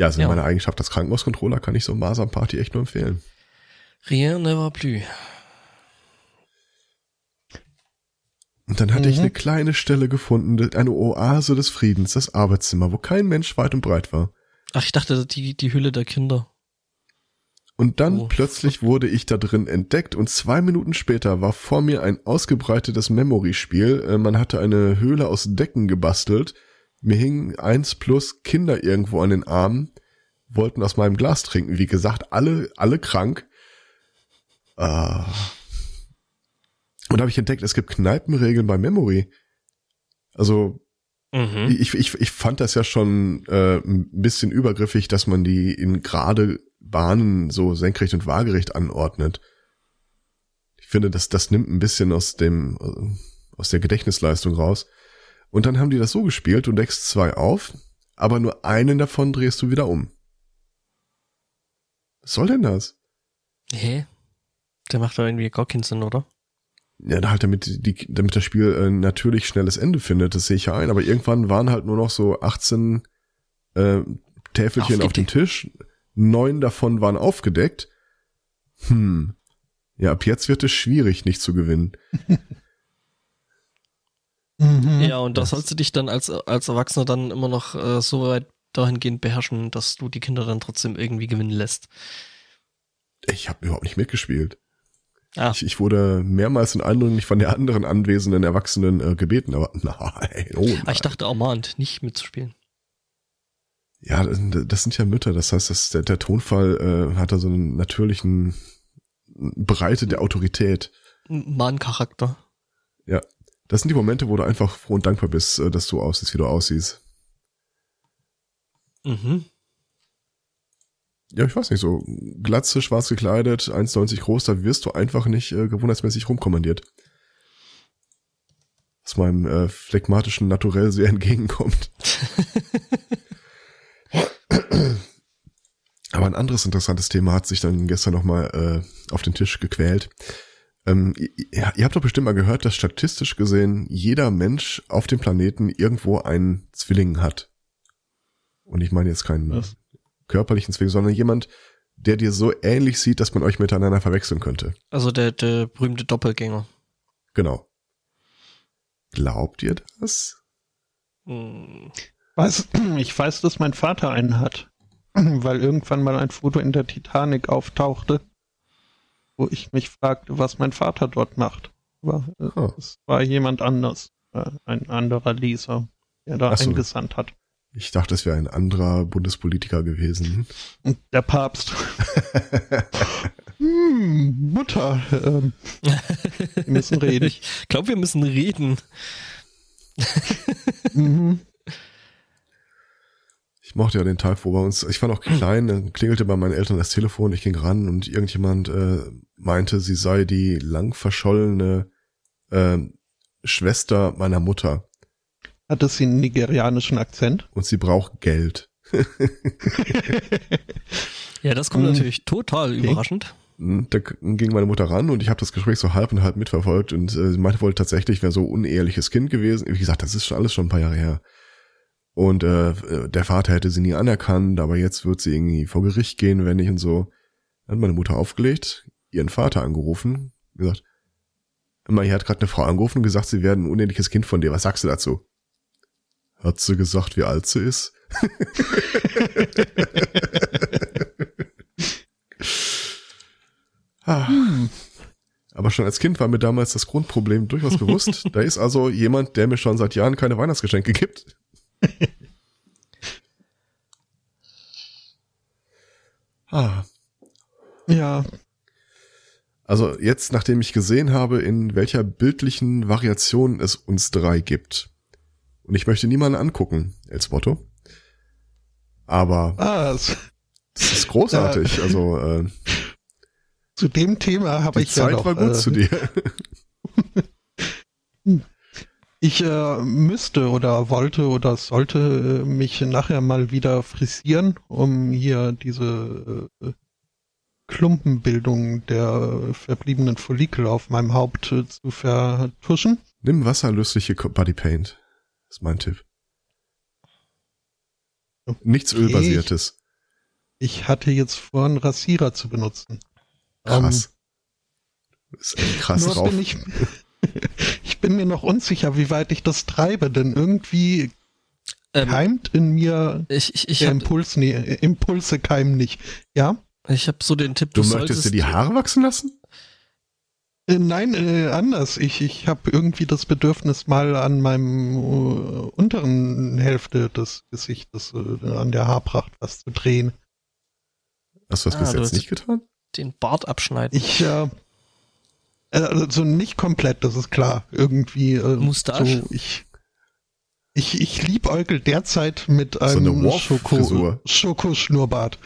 Ja, also in meiner Eigenschaft als Krankenhauscontroller kann ich so Masern-Party echt nur empfehlen. Rien ne va plus. Und dann hatte mhm. ich eine kleine Stelle gefunden, eine Oase des Friedens, das Arbeitszimmer, wo kein Mensch weit und breit war. Ach, ich dachte, die, die Hülle der Kinder. Und dann oh. plötzlich wurde ich da drin entdeckt und zwei Minuten später war vor mir ein ausgebreitetes Memory-Spiel. Äh, man hatte eine Höhle aus Decken gebastelt. Mir hingen eins plus Kinder irgendwo an den Armen, wollten aus meinem Glas trinken. Wie gesagt, alle, alle krank. Ah. Und da habe ich entdeckt, es gibt Kneipenregeln bei Memory. Also mhm. ich, ich, ich fand das ja schon äh, ein bisschen übergriffig, dass man die in gerade Bahnen so senkrecht und waagerecht anordnet. Ich finde, das, das nimmt ein bisschen aus dem, äh, aus der Gedächtnisleistung raus. Und dann haben die das so gespielt, du deckst zwei auf, aber nur einen davon drehst du wieder um. Was soll denn das? Hä? Der macht doch irgendwie gar keinen Sinn, oder? ja, halt damit die, damit das Spiel äh, natürlich schnelles Ende findet, das sehe ich ja ein. Aber irgendwann waren halt nur noch so 18 äh, Täfelchen auf dem Tisch. Neun davon waren aufgedeckt. Hm. Ja, ab jetzt wird es schwierig, nicht zu gewinnen. mhm. Ja, und da sollst du dich dann als, als Erwachsener dann immer noch äh, so weit dahingehend beherrschen, dass du die Kinder dann trotzdem irgendwie gewinnen lässt. Ich habe überhaupt nicht mitgespielt. Ah. Ich, ich wurde mehrmals in eindringlich von der anderen anwesenden Erwachsenen äh, gebeten, aber nein, oh nein. Ah, ich dachte ermahnt, nicht mitzuspielen. Ja, das, das sind ja Mütter, das heißt, dass der, der Tonfall äh, hat da so einen natürlichen Breite der Autorität. Mahncharakter. Ja, das sind die Momente, wo du einfach froh und dankbar bist, äh, dass du aussiehst, wie du aussiehst. Mhm ja, ich weiß nicht, so glatze, schwarz gekleidet, 1,90 groß, da wirst du einfach nicht äh, gewohnheitsmäßig rumkommandiert. Was meinem äh, phlegmatischen Naturell sehr entgegenkommt. Aber ein anderes interessantes Thema hat sich dann gestern nochmal äh, auf den Tisch gequält. Ähm, ihr, ihr habt doch bestimmt mal gehört, dass statistisch gesehen jeder Mensch auf dem Planeten irgendwo einen Zwilling hat. Und ich meine jetzt keinen Was? körperlichen Zwilling, sondern jemand, der dir so ähnlich sieht, dass man euch miteinander verwechseln könnte. Also der, der berühmte Doppelgänger. Genau. Glaubt ihr das? Hm. Weiß, ich weiß, dass mein Vater einen hat, weil irgendwann mal ein Foto in der Titanic auftauchte, wo ich mich fragte, was mein Vater dort macht. Aber oh. es war jemand anders, äh, ein anderer Leser, der da so. eingesandt hat. Ich dachte, es wäre ein anderer Bundespolitiker gewesen. Der Papst. hm, Mutter. Ähm, wir müssen reden. Ich glaube, wir müssen reden. mhm. Ich mochte ja den Tag, wo bei uns, ich war noch klein, dann klingelte bei meinen Eltern das Telefon, ich ging ran und irgendjemand äh, meinte, sie sei die lang verschollene äh, Schwester meiner Mutter. Hat das einen nigerianischen Akzent? Und sie braucht Geld. ja, das kommt mhm. natürlich total okay. überraschend. Hm, da ging meine Mutter ran und ich habe das Gespräch so halb und halb mitverfolgt und äh, sie meinte wohl tatsächlich, wäre so uneheliches Kind gewesen. Wie gesagt, das ist schon alles schon ein paar Jahre her. Und äh, der Vater hätte sie nie anerkannt, aber jetzt wird sie irgendwie vor Gericht gehen, wenn nicht und so. Dann hat meine Mutter aufgelegt, ihren Vater angerufen, gesagt, immer, hier hat gerade eine Frau angerufen und gesagt, sie werden ein uneheliches Kind von dir. Was sagst du dazu? Hat sie gesagt, wie alt sie ist? ah. Aber schon als Kind war mir damals das Grundproblem durchaus bewusst. da ist also jemand, der mir schon seit Jahren keine Weihnachtsgeschenke gibt. ah. Ja. Also jetzt, nachdem ich gesehen habe, in welcher bildlichen Variation es uns drei gibt, und ich möchte niemanden angucken, als Motto. Aber ah, das, das ist großartig. Ja. Also äh, zu dem Thema habe ich Zeit ja noch, war gut äh, zu dir. ich äh, müsste oder wollte oder sollte äh, mich nachher mal wieder frisieren, um hier diese äh, Klumpenbildung der verbliebenen Follikel auf meinem Haupt äh, zu vertuschen. Nimm wasserlösliche Bodypaint ist mein Tipp. Nichts okay. Ölbasiertes. ich hatte jetzt vor, einen Rasierer zu benutzen. Krass. Um, das ist echt krass drauf. Bin ich, ich bin mir noch unsicher, wie weit ich das treibe, denn irgendwie ähm, keimt in mir ich, ich, ich der hab, Impuls, nee, Impulse keimen nicht. Ja? Ich habe so den Tipp, du, du möchtest dir die Haare wachsen lassen? Äh, nein, äh, anders. Ich, ich habe irgendwie das Bedürfnis, mal an meinem äh, unteren Hälfte des Gesichtes, äh, an der Haarpracht was zu drehen. Hast du das ah, bis jetzt nicht getan? Den Bart abschneiden. Ich, äh, also nicht komplett, das ist klar. Irgendwie. Äh, Mustache? So, ich, ich, ich liebäugel derzeit mit einem so Schoko, Schokoschnurrbart.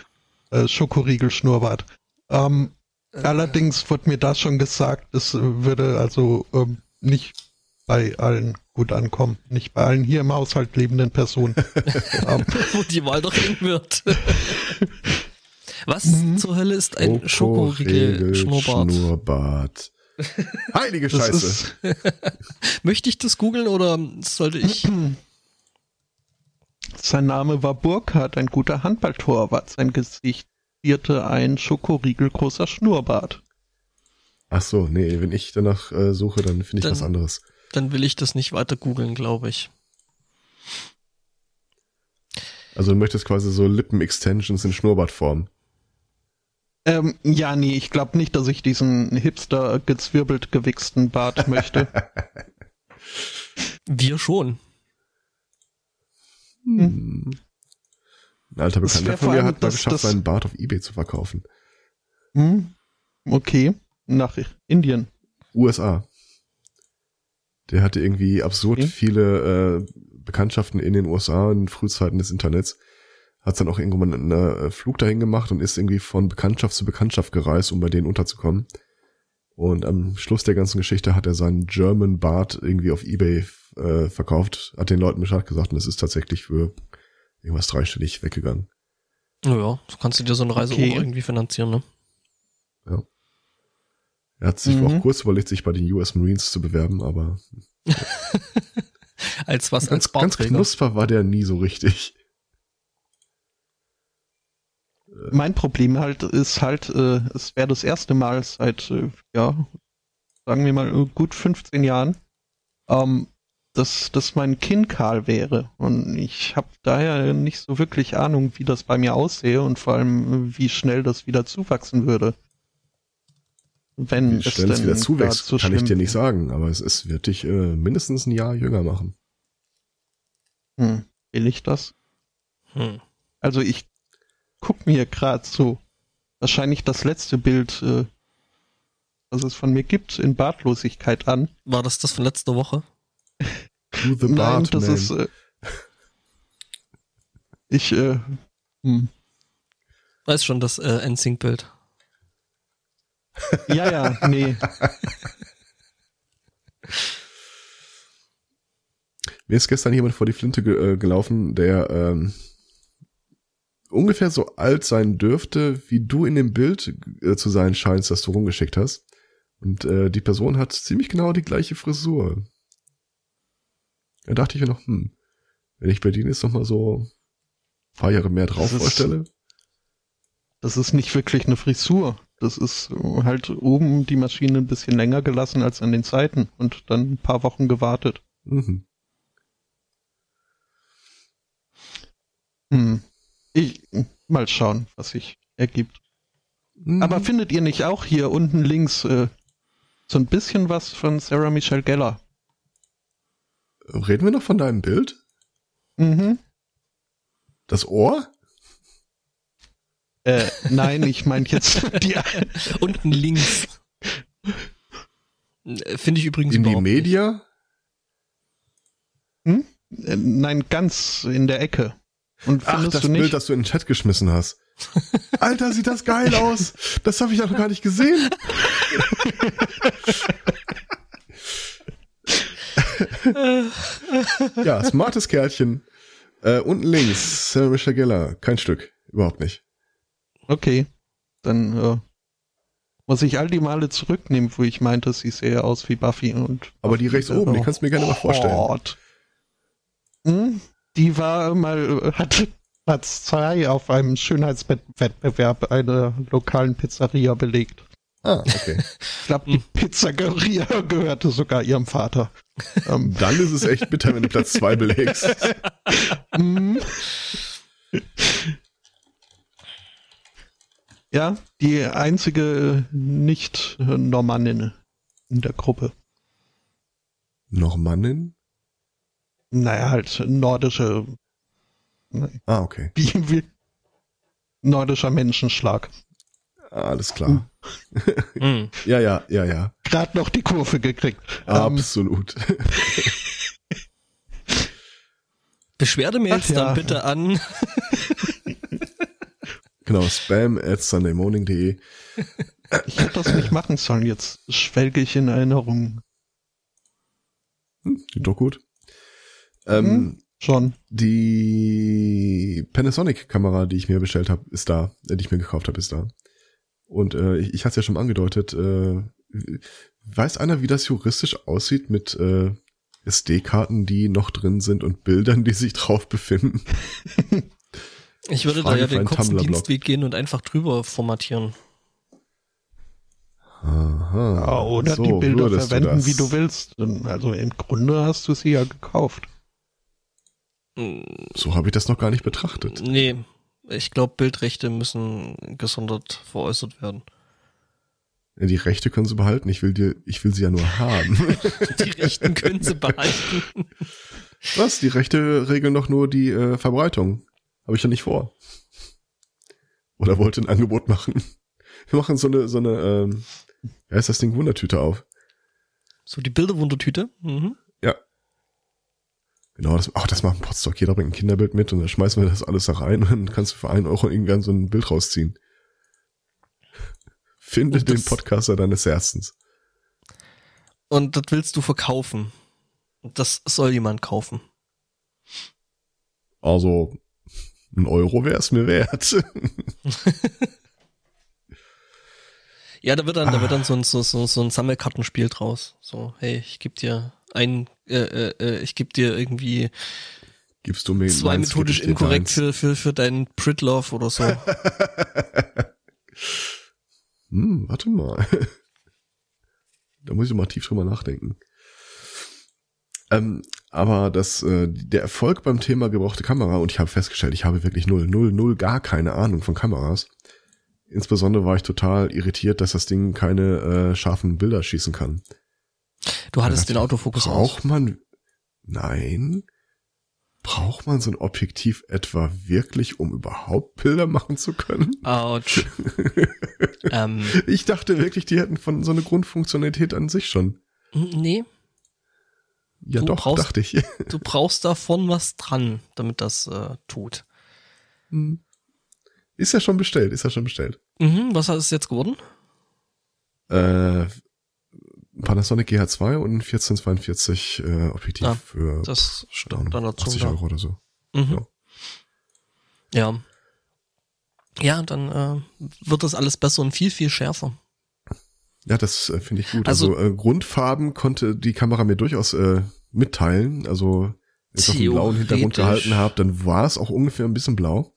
Äh, Schokoriegelschnurrbart. Ähm, äh. allerdings wurde mir das schon gesagt, es würde also ähm, nicht bei allen gut ankommen. Nicht bei allen hier im Haushalt lebenden Personen. ähm, Wo die Wahl doch hin wird. Was mhm. zur Hölle ist ein Schokoriegel-Schnurrbart? Schnurrbart. Heilige Scheiße. Möchte ich das googeln oder sollte ich? Sein Name war Burkhardt, ein guter Handballtorwart. Sein Gesicht zierte ein Schokoriegel großer Schnurrbart. Ach so, nee, wenn ich danach äh, suche, dann finde ich dann, was anderes. Dann will ich das nicht weiter googeln, glaube ich. Also du möchtest quasi so Lippen-Extensions in Schnurrbartform. Ähm, ja, nee, ich glaube nicht, dass ich diesen hipster gezwirbelt gewichsten Bart möchte. Wir schon. Hm. Ein alter Bekannter von mir hat mal geschafft, seinen Bart auf Ebay zu verkaufen. Hm. Okay. Nach Indien. USA. Der hatte irgendwie absurd okay. viele äh, Bekanntschaften in den USA in Frühzeiten des Internets hat dann auch irgendwann einen äh, Flug dahin gemacht und ist irgendwie von Bekanntschaft zu Bekanntschaft gereist, um bei denen unterzukommen. Und am Schluss der ganzen Geschichte hat er seinen German Bart irgendwie auf Ebay äh, verkauft, hat den Leuten Bescheid gesagt und es ist tatsächlich für irgendwas dreistellig weggegangen. Naja, so kannst du dir so eine Reise okay. auch irgendwie finanzieren, ne? Ja. Er hat sich mhm. auch kurz überlegt, sich bei den US Marines zu bewerben, aber. als was? Als ganz, ganz knusper war der nie so richtig. Mein Problem halt ist halt, äh, es wäre das erste Mal seit, äh, ja, sagen wir mal, gut 15 Jahren, ähm, dass, dass mein Kinn kahl wäre. Und ich habe daher nicht so wirklich Ahnung, wie das bei mir aussehe und vor allem, wie schnell das wieder zuwachsen würde. Wenn wie es schnell es wieder zuwächst, kann ich dir nicht sagen, aber es, es wird dich äh, mindestens ein Jahr jünger machen. Hm, will ich das? Hm. Also ich guck mir gerade so wahrscheinlich das letzte Bild, äh, was es von mir gibt, in Bartlosigkeit an. War das das von letzter Woche? Nein, das man. ist. Äh, ich, äh, hm. Weiß schon, das äh, NSYNC-Bild. ja, ja, nee. Mir ist gestern jemand vor die Flinte ge äh, gelaufen, der ähm, ungefähr so alt sein dürfte, wie du in dem Bild äh, zu sein scheinst, das du rumgeschickt hast. Und äh, die Person hat ziemlich genau die gleiche Frisur. Da dachte ich mir noch, hm, wenn ich bei denen jetzt noch mal so ein paar Jahre mehr drauf das vorstelle. Ist, das ist nicht wirklich eine Frisur. Das ist halt oben die Maschine ein bisschen länger gelassen als an den Seiten und dann ein paar Wochen gewartet. Mhm. Hm. Ich, mal schauen, was sich ergibt. Mhm. Aber findet ihr nicht auch hier unten links äh, so ein bisschen was von Sarah Michelle Geller? Reden wir noch von deinem Bild? Mhm. Das Ohr? Äh, nein, ich meine jetzt die unten links. Finde ich übrigens in die Media. Hm? Äh, nein, ganz in der Ecke. Und Ach, das Bild, das du in den Chat geschmissen hast. Alter, sieht das geil aus. Das habe ich noch gar nicht gesehen. ja, smartes Kerlchen. Äh, unten links, Sarah Michelle Geller. Kein Stück. Überhaupt nicht. Okay. Dann äh, muss ich all die Male zurücknehmen, wo ich meinte, sie sähe aus wie Buffy und. Aber die rechts oben, die kannst du mir gerne mal vorstellen. Hm? Die war mal, hat Platz 2 auf einem Schönheitswettbewerb einer lokalen Pizzeria belegt. Ah, okay. Ich glaube, die Pizzeria gehörte sogar ihrem Vater. Ähm. Dann ist es echt bitter, wenn du Platz 2 belegst. Mhm. ja, die einzige Nicht-Normannin in der Gruppe. Normannin? Naja, halt nordische. Ah, okay. Nordischer Menschenschlag. Alles klar. Mhm. ja, ja, ja, ja. Gerade noch die Kurve gekriegt. Absolut. Beschwerdemails ja. dann bitte an. genau, spam at sundaymorning.de. Ich hätte das nicht machen sollen, jetzt schwelge ich in Erinnerungen. Hm, doch gut. Ähm, hm, schon. Die Panasonic-Kamera, die ich mir bestellt habe, ist da, äh, die ich mir gekauft habe, ist da. Und äh, ich, ich hatte es ja schon angedeutet, äh, weiß einer, wie das juristisch aussieht mit äh, SD-Karten, die noch drin sind und Bildern, die sich drauf befinden? ich würde Frage da ja den kurzen Dienstweg gehen und einfach drüber formatieren. Aha, ja, oder so, die Bilder verwenden, du wie du willst. Also im Grunde hast du sie ja gekauft. So habe ich das noch gar nicht betrachtet. Nee, ich glaube, Bildrechte müssen gesondert veräußert werden. Ja, die Rechte können sie behalten. Ich will dir, ich will sie ja nur haben. die Rechten können sie behalten. Was? Die Rechte regeln doch nur die äh, Verbreitung. Habe ich ja nicht vor. Oder wollte ein Angebot machen. Wir machen so eine, so eine, ähm, wie heißt das Ding, Wundertüte auf. So die Bilderwundertüte? Mhm. Genau, das, ach, das macht ein Podstock. Jeder bringt ein Kinderbild mit und dann schmeißen wir das alles da rein und dann kannst du für einen Euro irgendwann so ein Bild rausziehen. Finde den Podcaster deines Herzens. Und das willst du verkaufen. Das soll jemand kaufen. Also, ein Euro wäre es mir wert. ja, da wird dann, ah. da wird dann so ein, so, so, so ein Sammelkartenspiel draus. So, hey, ich geb dir ein, äh, äh, äh, ich gebe dir irgendwie Gibst du mir zwei methodisch inkorrekt für, für, für deinen Pritlove oder so. hm, warte mal. da muss ich mal tief drüber nachdenken. Ähm, aber das, äh, der Erfolg beim Thema gebrauchte Kamera, und ich habe festgestellt, ich habe wirklich null, null, null, gar keine Ahnung von Kameras. Insbesondere war ich total irritiert, dass das Ding keine äh, scharfen Bilder schießen kann. Du hattest den Autofokus Braucht aus. man, nein, braucht man so ein Objektiv etwa wirklich, um überhaupt Bilder machen zu können? Autsch. ähm, ich dachte wirklich, die hätten von so eine Grundfunktionalität an sich schon. Nee. Ja du doch, brauchst, dachte ich. du brauchst davon was dran, damit das äh, tut. Hm. Ist ja schon bestellt, ist ja schon bestellt. Mhm, was hat es jetzt geworden? Äh, Panasonic GH2 und ein 1442 äh, Objektiv ah, für das stand dann dazu 80 Euro oder so. Mhm. Ja. ja. Ja, dann äh, wird das alles besser und viel, viel schärfer. Ja, das äh, finde ich gut. Also, also äh, Grundfarben konnte die Kamera mir durchaus äh, mitteilen. Also wenn ich auf einen blauen Hintergrund gehalten habe, dann war es auch ungefähr ein bisschen blau.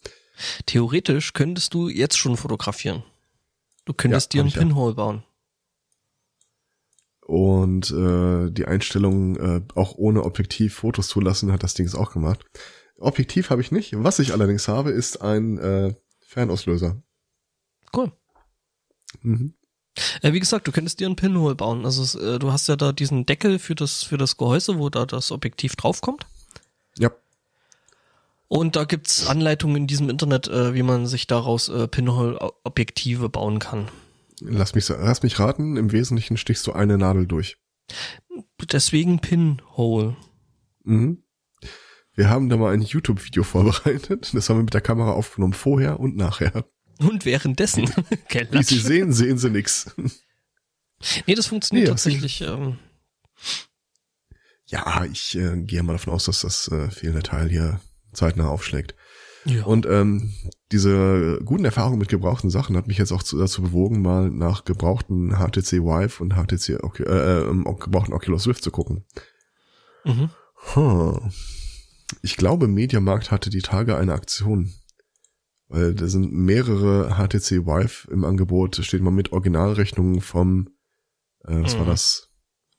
Theoretisch könntest du jetzt schon fotografieren. Du könntest ja, dir einen Pinhole ja. bauen und äh, die Einstellung äh, auch ohne Objektiv Fotos zulassen hat das Ding auch gemacht. Objektiv habe ich nicht. Was ich allerdings habe, ist ein äh, Fernauslöser. Cool. Mhm. Äh, wie gesagt, du könntest dir einen Pinhole bauen. Also äh, du hast ja da diesen Deckel für das für das Gehäuse, wo da das Objektiv draufkommt. Ja. Und da gibt's Anleitungen in diesem Internet, äh, wie man sich daraus äh, Pinhole-Objektive bauen kann. Lass mich, lass mich raten, im Wesentlichen stichst du eine Nadel durch. Deswegen Pinhole. Mhm. Wir haben da mal ein YouTube-Video vorbereitet. Das haben wir mit der Kamera aufgenommen, vorher und nachher. Und währenddessen. Wie Sie sehen, sehen Sie nix. Nee, das funktioniert nee, tatsächlich. Ähm. Ja, ich äh, gehe mal davon aus, dass das äh, fehlende Teil hier zeitnah aufschlägt. Ja. Und ähm, diese guten Erfahrungen mit gebrauchten Sachen hat mich jetzt auch zu, dazu bewogen, mal nach gebrauchten HTC Vive und HTC äh, äh, gebrauchten Oculus Rift zu gucken. Mhm. Huh. Ich glaube, Mediamarkt hatte die Tage eine Aktion. Weil da sind mehrere HTC Vive im Angebot. Da steht mal mit Originalrechnungen vom, äh, was mhm. war das?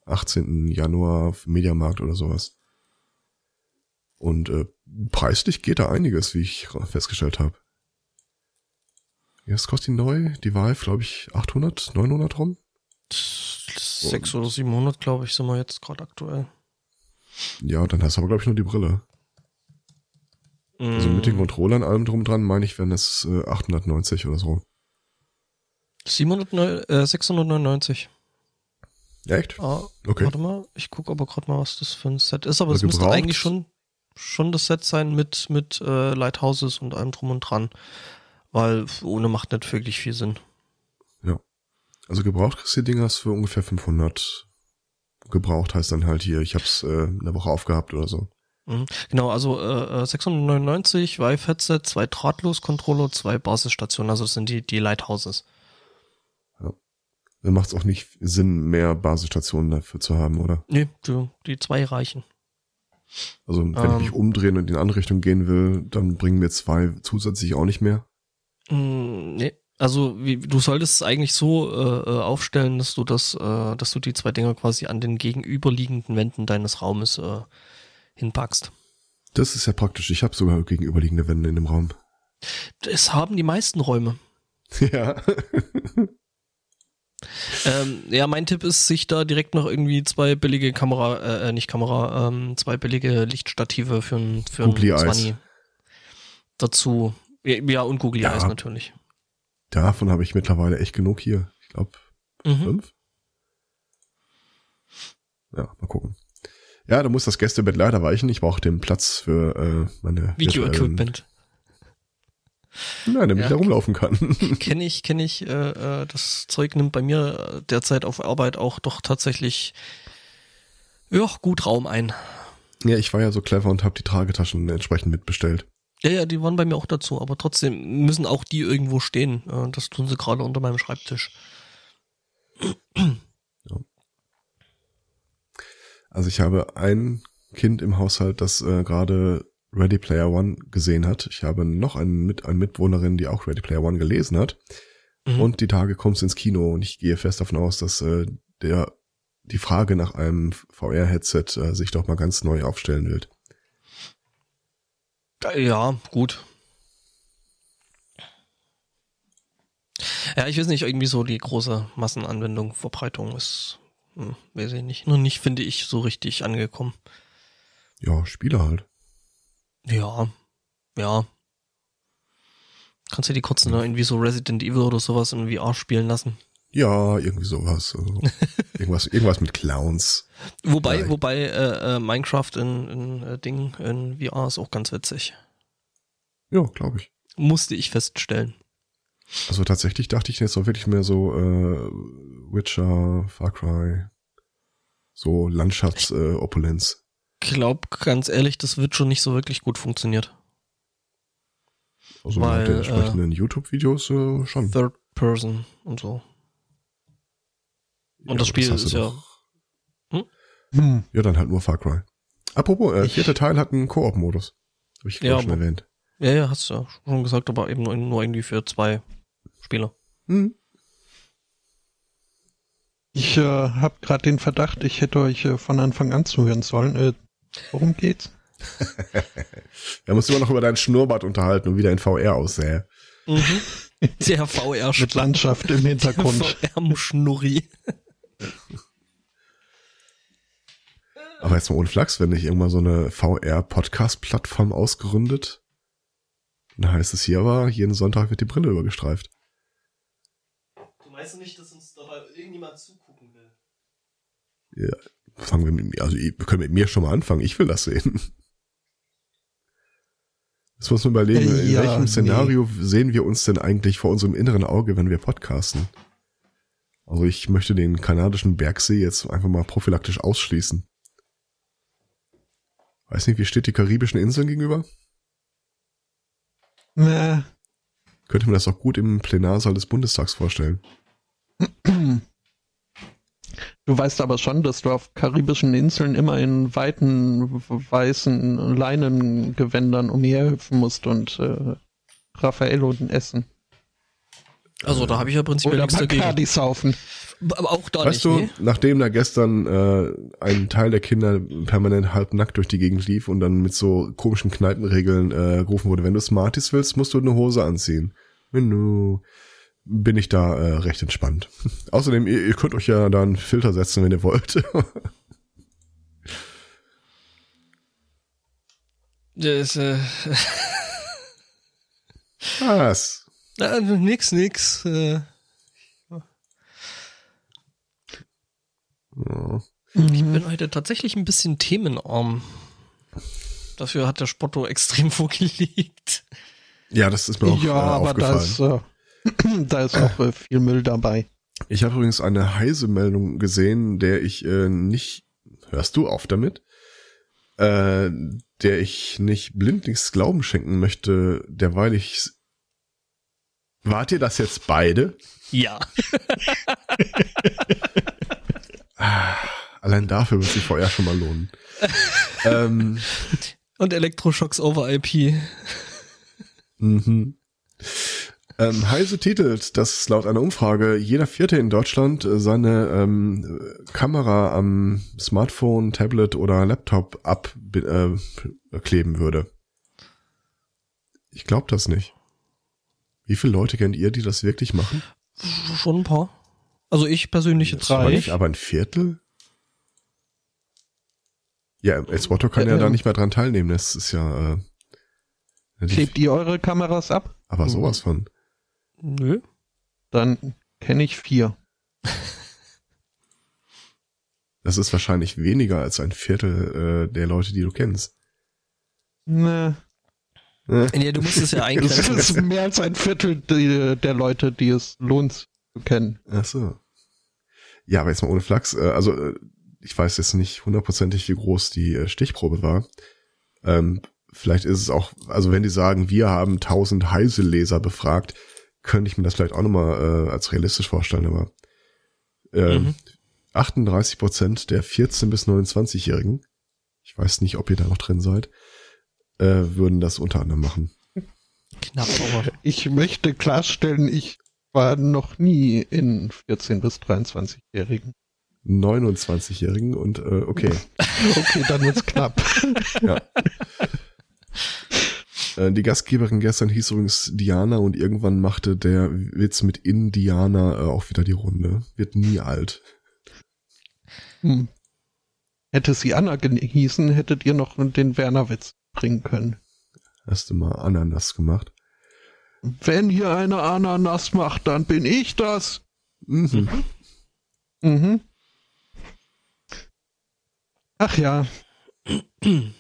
18. Januar Mediamarkt oder sowas. Und äh, preislich geht da einiges, wie ich festgestellt habe. Jetzt kostet die neu, die Vive, glaube ich, 800, 900 rum. 6 oder 700, glaube ich, sind wir jetzt gerade aktuell. Ja, dann hast du aber, glaube ich, nur die Brille. Mm. Also mit den mm. Controllern allem drum dran, meine ich, wären es äh, 890 oder so. 700, äh, 699. Echt? Ah, okay. Warte mal, ich gucke aber gerade mal, was das für ein Set ist, aber es müsste eigentlich schon, schon das Set sein mit, mit äh, Lighthouses und allem drum und dran. Weil ohne macht nicht wirklich viel Sinn. Ja. Also gebraucht kriegst du die Dingers für ungefähr 500. Gebraucht heißt dann halt hier, ich hab's äh, eine Woche aufgehabt oder so. Mhm. Genau, also äh, 699 Vive-Headset, zwei Drahtlos-Controller, zwei Basisstationen, also das sind die, die Lighthouses. Ja. Dann macht es auch nicht Sinn, mehr Basisstationen dafür zu haben, oder? Nee, die, die zwei reichen. Also wenn ähm, ich mich umdrehen und in die andere Richtung gehen will, dann bringen mir zwei zusätzlich auch nicht mehr. Mh, mm, nee. Also wie, du solltest es eigentlich so äh, äh, aufstellen, dass du das, äh, dass du die zwei Dinger quasi an den gegenüberliegenden Wänden deines Raumes äh, hinpackst. Das ist ja praktisch. Ich habe sogar gegenüberliegende Wände in dem Raum. Das haben die meisten Räume. Ja. Ähm, ja, mein Tipp ist, sich da direkt noch irgendwie zwei billige Kamera, äh, äh nicht Kamera, ähm, zwei billige Lichtstative für ein, für ein 20 dazu. Ja, und Google ja, Eyes natürlich. Davon habe ich mittlerweile echt genug hier. Ich glaube, mhm. fünf. Ja, mal gucken. Ja, da muss das Gästebett leider weichen. Ich brauche den Platz für äh, meine Video-Equipment. Nein, damit ja, ich da rumlaufen kann. Kenne ich, kenne ich. Äh, äh, das Zeug nimmt bei mir derzeit auf Arbeit auch doch tatsächlich ja, gut Raum ein. Ja, ich war ja so clever und habe die Tragetaschen entsprechend mitbestellt. Ja, ja, die waren bei mir auch dazu, aber trotzdem müssen auch die irgendwo stehen. Das tun sie gerade unter meinem Schreibtisch. Also ich habe ein Kind im Haushalt, das äh, gerade Ready Player One gesehen hat. Ich habe noch einen, mit, eine Mitwohnerin, die auch Ready Player One gelesen hat. Mhm. Und die Tage kommst ins Kino und ich gehe fest davon aus, dass äh, der die Frage nach einem VR-Headset äh, sich doch mal ganz neu aufstellen wird. Ja, gut. Ja, ich weiß nicht, irgendwie so die große Massenanwendung, Verbreitung ist hm, weiß ich nicht. Nur nicht, finde ich, so richtig angekommen. Ja, Spiele halt. Ja, ja. Kannst du die kurzen hm. irgendwie so Resident Evil oder sowas in VR spielen lassen? Ja, irgendwie sowas. Also irgendwas, irgendwas mit Clowns. Wobei, wobei äh, äh, Minecraft in, in äh, Ding in VR ist auch ganz witzig. Ja, glaube ich. Musste ich feststellen. Also tatsächlich dachte ich jetzt auch wirklich mehr so äh, Witcher, Far Cry, so Landschaftsopulenz. Ich glaub ganz ehrlich, das wird schon nicht so wirklich gut funktioniert. Also Weil, der entsprechenden äh, YouTube-Videos äh, schon. Third Person und so. Und ja, das Spiel das ist ja. Hm? hm? Ja, dann halt nur Far Cry. Apropos, äh, vierter Teil hat einen Koop-Modus. Habe ich ja, schon erwähnt. Ja, ja, hast du ja schon gesagt, aber eben nur, nur irgendwie für zwei Spieler. Hm. Ich äh, habe gerade den Verdacht, ich hätte euch äh, von Anfang an zuhören sollen. Äh, worum geht's? da musst du immer noch über deinen Schnurrbart unterhalten und wie dein VR aussähe. Mhm. Der VR mit Landschaft im Hintergrund. VR-Schnurri. Aber jetzt mal ohne Flachs, wenn ich irgendwann so eine VR-Podcast-Plattform ausgeründet, dann heißt es hier aber, jeden Sonntag wird die Brille übergestreift. Du meinst nicht, dass uns dabei irgendjemand zugucken will? Ja, fangen wir mit mir, also wir können mit mir schon mal anfangen, ich will das sehen. Jetzt muss man überlegen, in ja, welchem Szenario nee. sehen wir uns denn eigentlich vor unserem inneren Auge, wenn wir podcasten? Also ich möchte den kanadischen Bergsee jetzt einfach mal prophylaktisch ausschließen. Weiß nicht, wie steht die karibischen Inseln gegenüber? Nee. Könnte man das auch gut im Plenarsaal des Bundestags vorstellen. Du weißt aber schon, dass du auf karibischen Inseln immer in weiten weißen Leinengewändern umherhüpfen musst und äh, Raffaello essen. Also da habe ich ja prinzipiell nichts dagegen. saufen. Aber auch da weißt nicht. du, nee? nachdem da gestern äh, ein Teil der Kinder permanent halbnackt durch die Gegend lief und dann mit so komischen Kneipenregeln äh, gerufen wurde, wenn du Smarties willst, musst du eine Hose anziehen. Wenn du bin ich da äh, recht entspannt. Außerdem, ihr, ihr könnt euch ja da einen Filter setzen, wenn ihr wollt. Das, äh, Was? na, nix, nix. Äh, Ja. Ich bin heute tatsächlich ein bisschen themenarm. Dafür hat der Spotto extrem vorgelegt. Ja, das ist mir auch ja, äh, aber da aufgefallen. ist, äh, da ist auch äh, viel Müll dabei. Ich habe übrigens eine heise Meldung gesehen, der ich äh, nicht, hörst du auf damit? Äh, der ich nicht blindlings Glauben schenken möchte, derweil ich Wart ihr das jetzt beide? Ja. Allein dafür wird sich vorher schon mal lohnen. ähm, Und Elektroschocks over IP. Mhm. Ähm, Heise titelt, dass laut einer Umfrage jeder Vierte in Deutschland äh, seine ähm, Kamera am Smartphone, Tablet oder Laptop abkleben äh, würde. Ich glaube das nicht. Wie viele Leute kennt ihr, die das wirklich machen? Schon ein paar. Also ich persönlich jetzt drei. nicht, aber ein Viertel? Ja, Elswotto kann ja, Ja, da ähm. nicht mehr dran teilnehmen. Das ist ja, äh, Klebt ihr eure Kameras ab? aber sowas von. Nö. Dann kenne ich vier. Das ist wahrscheinlich weniger als ein Viertel äh, der Leute, die du kennst. Ne, Ja, du musst es ja das eingrenzen. ist mehr als ein Viertel die, der Leute, die es lohnt zu kennen. Ach so. Ja, aber jetzt mal ohne Flachs. Äh, also äh, ich weiß jetzt nicht hundertprozentig, wie groß die äh, Stichprobe war. Ähm, vielleicht ist es auch, also wenn die sagen, wir haben 1000 Heise-Leser befragt, könnte ich mir das vielleicht auch nochmal äh, als realistisch vorstellen, aber äh, Mhm. 38 Prozent der 14- bis 29-Jährigen, ich weiß nicht, ob ihr da noch drin seid, äh, würden das unter anderem machen. Knapp, aber. Ich möchte klarstellen, ich war noch nie in 14- bis 23-Jährigen. 29-Jährigen und äh, okay. Okay, dann wird's knapp. Ja. Äh, Die Gastgeberin gestern hieß übrigens Diana und irgendwann machte der Witz mit Indiana äh, auch wieder die Runde. Wird nie alt. Hm. Hätte sie Anna gehießen, hättet ihr noch den Werner-Witz bringen können. Hast du mal Ananas gemacht? Wenn hier eine Ananas macht, dann bin ich das. Mhm. Mhm. Ach ja.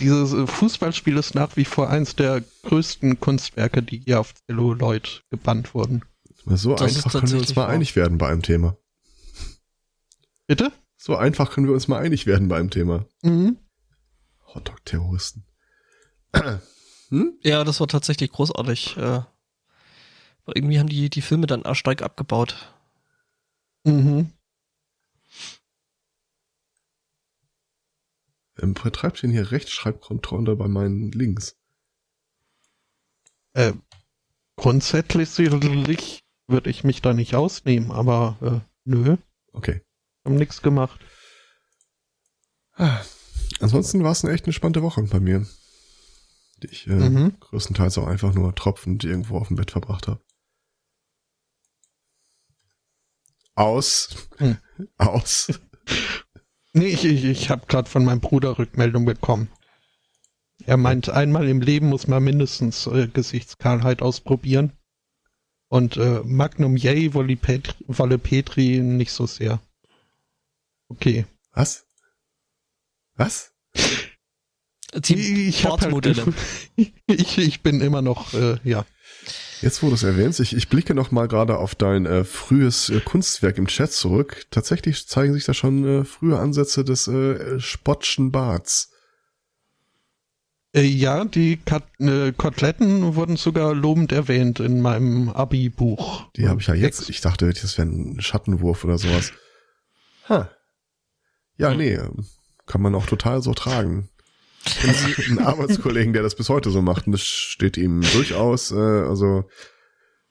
Dieses äh, Fußballspiel ist nach wie vor eins der größten Kunstwerke, die hier auf Celluloid gebannt wurden. So Das einfach können wir uns mal wahr. einig werden bei einem Thema. Bitte? So einfach können wir uns mal einig werden bei einem Thema. Mhm. Hotdog-Terroristen. hm? Ja, das war tatsächlich großartig. Äh, aber irgendwie haben die die Filme dann stark abgebaut. Mhm. Ähm, betreibt denn hier Rechtschreibkontrolle bei meinen Links? Äh, grundsätzlich würde ich mich da nicht ausnehmen, aber äh, nö, Okay. haben nichts gemacht. Ah, Ansonsten war es eine echt entspannte Woche bei mir. Die ich äh, Mhm. größtenteils auch einfach nur tropfend irgendwo auf dem Bett verbracht habe. Aus. Hm. Aus. Nee, ich, ich, ich habe gerade von meinem Bruder Rückmeldung bekommen. Er meint, einmal im Leben muss man mindestens äh, Gesichtskahlheit ausprobieren. Und äh, Magnum Yay, Wolle Petri, Wolle Petri nicht so sehr. Okay. Was? Was? Die ich, hab halt, ich, ich bin immer noch, äh, ja. Jetzt, wo du es erwähnst, ich, ich blicke noch mal gerade auf dein äh, frühes äh, Kunstwerk im Chat zurück. Tatsächlich zeigen sich da schon äh, frühe Ansätze des äh, Spottschen Barts. Äh, ja, die Kat äh, Koteletten wurden sogar lobend erwähnt in meinem Abi-Buch. Die habe ich ja jetzt. Ich dachte, das wäre ein Schattenwurf oder sowas. Ha. Ja, hm. nee, kann man auch total so tragen. Ein Arbeitskollegen, der das bis heute so macht, und das steht ihm durchaus, äh, also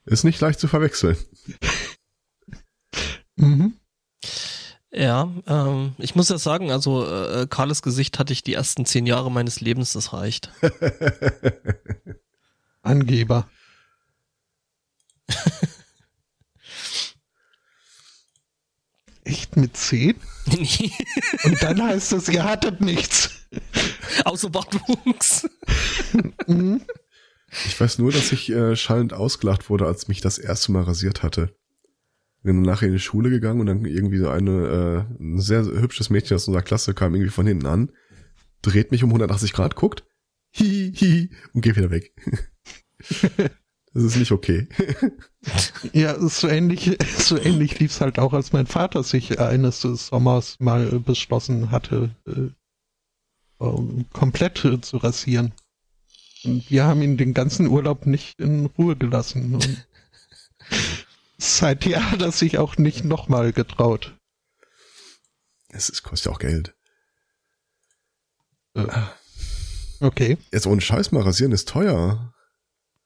ist nicht leicht zu verwechseln. Mhm. Ja, ähm, ich muss ja sagen, also äh, Karles Gesicht hatte ich die ersten zehn Jahre meines Lebens, das reicht. Angeber. Echt mit zehn? Nee. Und dann heißt es, ihr hattet nichts. Außer Bartwuchs. Mhm. ich weiß nur, dass ich äh, schallend ausgelacht wurde, als mich das erste Mal rasiert hatte bin nachher in die Schule gegangen und dann irgendwie so eine, äh, ein sehr hübsches Mädchen aus unserer Klasse kam irgendwie von hinten an, dreht mich um 180 Grad, guckt, hi, hi, und geht wieder weg. das ist nicht okay. ja, so ähnlich, so ähnlich lief's halt auch, als mein Vater sich eines Sommers mal beschlossen hatte, äh, komplett zu rasieren. Und wir haben ihn den ganzen Urlaub nicht in Ruhe gelassen. Und Seither hat er sich auch nicht nochmal getraut. Es ist, kostet ja auch Geld. Äh, okay. Jetzt ohne Scheiß mal rasieren ist teuer.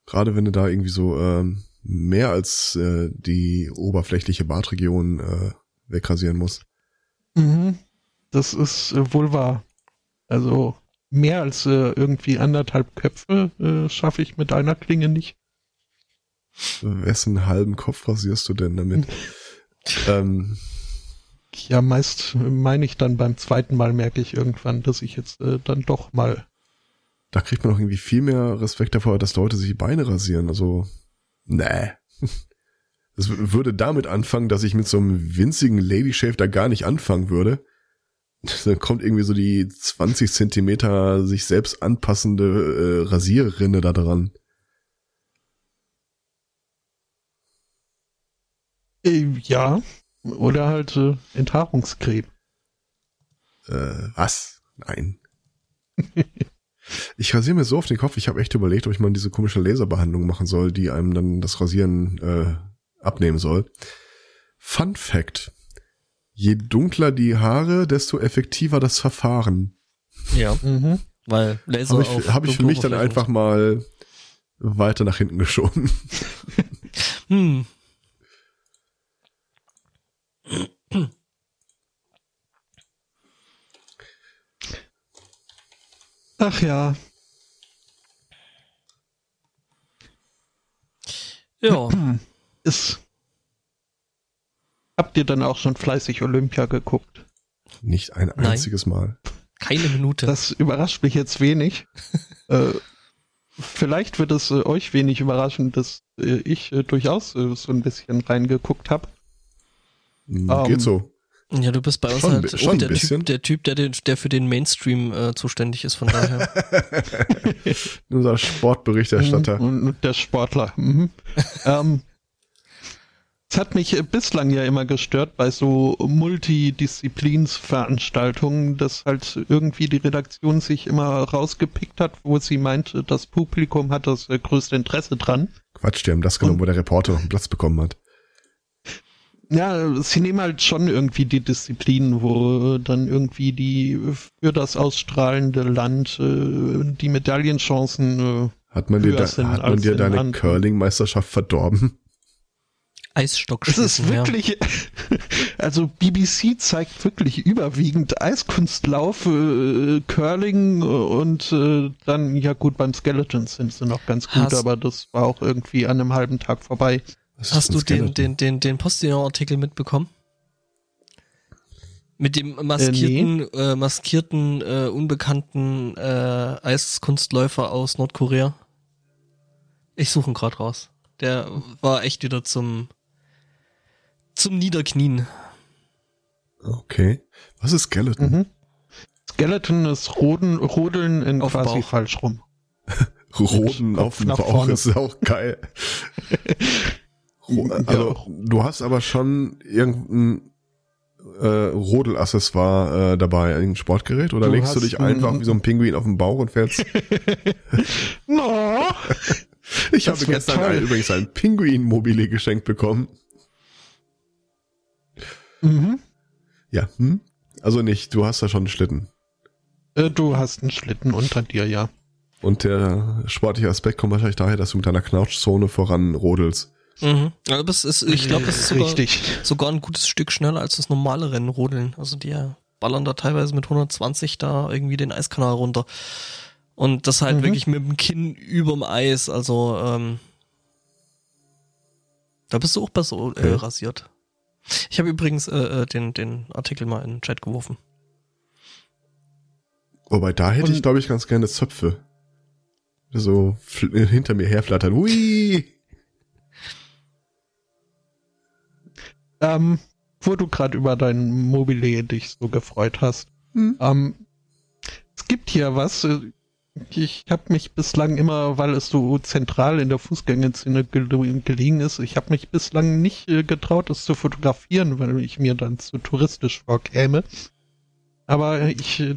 Gerade wenn du da irgendwie so ähm, mehr als äh, die oberflächliche Bartregion äh, wegrasieren musst. Mhm. Das ist äh, wohl wahr. Also mehr als äh, irgendwie anderthalb Köpfe äh, schaffe ich mit einer Klinge nicht. Wessen halben Kopf rasierst du denn damit? ähm, ja, meist meine ich dann beim zweiten Mal merke ich irgendwann, dass ich jetzt äh, dann doch mal. Da kriegt man doch irgendwie viel mehr Respekt davor, dass Leute sich die Beine rasieren. Also, nee. Das würde damit anfangen, dass ich mit so einem winzigen Lady Shave da gar nicht anfangen würde. Dann kommt irgendwie so die 20 Zentimeter sich selbst anpassende äh, Rasierrinne da dran. Äh, ja. Oder halt äh, Enthaarungscreme. Äh, was? Nein. ich rasiere mir so auf den Kopf, ich habe echt überlegt, ob ich mal diese komische Laserbehandlung machen soll, die einem dann das Rasieren äh, abnehmen soll. Fun Fact. Je dunkler die Haare, desto effektiver das Verfahren. Ja, mhm. weil Laser Habe ich, hab ich für mich dann einfach mal weiter nach hinten geschoben. hm. Ach ja. Ja. Ist. Habt ihr dann auch schon fleißig Olympia geguckt? Nicht ein einziges Nein. Mal. Keine Minute. Das überrascht mich jetzt wenig. äh, vielleicht wird es äh, euch wenig überraschen, dass äh, ich äh, durchaus äh, so ein bisschen reingeguckt habe. Hm, geht um, so. Ja, du bist bei uns schon, halt schon der, typ, der Typ, der, der für den Mainstream äh, zuständig ist, von daher. Unser Sportberichterstatter. Mhm, und der Sportler. Mhm. ähm, es hat mich bislang ja immer gestört bei so Multidisziplinsveranstaltungen, dass halt irgendwie die Redaktion sich immer rausgepickt hat, wo sie meint, das Publikum hat das größte Interesse dran. Quatsch, die haben das genommen, und, wo der Reporter noch einen Platz bekommen hat. Ja, sie nehmen halt schon irgendwie die Disziplinen, wo dann irgendwie die für das ausstrahlende Land äh, die Medaillenchancen äh, hat man dir, da, hat man dir deine Curling-Meisterschaft verdorben? Eisstockschießen. Es ist wirklich, ja. also BBC zeigt wirklich überwiegend Eiskunstlauf, äh, Curling und äh, dann, ja gut, beim Skeletons sind sie noch ganz gut, Hast aber das war auch irgendwie an einem halben Tag vorbei. Hast du den, den, den, den Postillon-Artikel mitbekommen? Mit dem maskierten, äh, nee. äh, maskierten, äh, unbekannten äh, Eiskunstläufer aus Nordkorea. Ich suche ihn gerade raus. Der war echt wieder zum zum Niederknien. Okay. Was ist Skeleton? Mhm. Skeleton ist Roden, Rodeln in auf quasi Bauch. falsch rum. Roden auf dem Bauch ist auch geil. Also, du hast aber schon irgendein äh, Rodelaccessoire äh, dabei, ein Sportgerät? Oder du legst du dich einfach wie so ein Pinguin auf den Bauch und fährst? no. ich habe gestern ein, übrigens ein Pinguin-Mobile geschenkt bekommen. Mhm. Ja, hm? Also nicht, du hast da schon einen Schlitten. Äh, du hast einen Schlitten unter dir, ja. Und der sportliche Aspekt kommt wahrscheinlich daher, dass du mit deiner Knautschzone voran rodelst. Mhm. Aber es ist, ich glaube, das ist sogar, sogar ein gutes Stück schneller als das normale Rennen rodeln. Also die ballern da teilweise mit 120 da irgendwie den Eiskanal runter. Und das halt mhm. wirklich mit dem Kinn überm Eis. Also ähm, da bist du auch besser äh, okay. rasiert. Ich habe übrigens äh, äh, den, den Artikel mal in den Chat geworfen. Wobei da hätte Und ich, glaube ich, ganz gerne Zöpfe. So hinter mir herflattern. Hui! Ähm, wo du gerade über dein Mobile dich so gefreut hast. Hm. Ähm, es gibt hier was. Ich habe mich bislang immer, weil es so zentral in der Fußgängerzone gelegen ist, ich habe mich bislang nicht äh, getraut, es zu fotografieren, weil ich mir dann zu touristisch vorkäme. Aber ich, äh,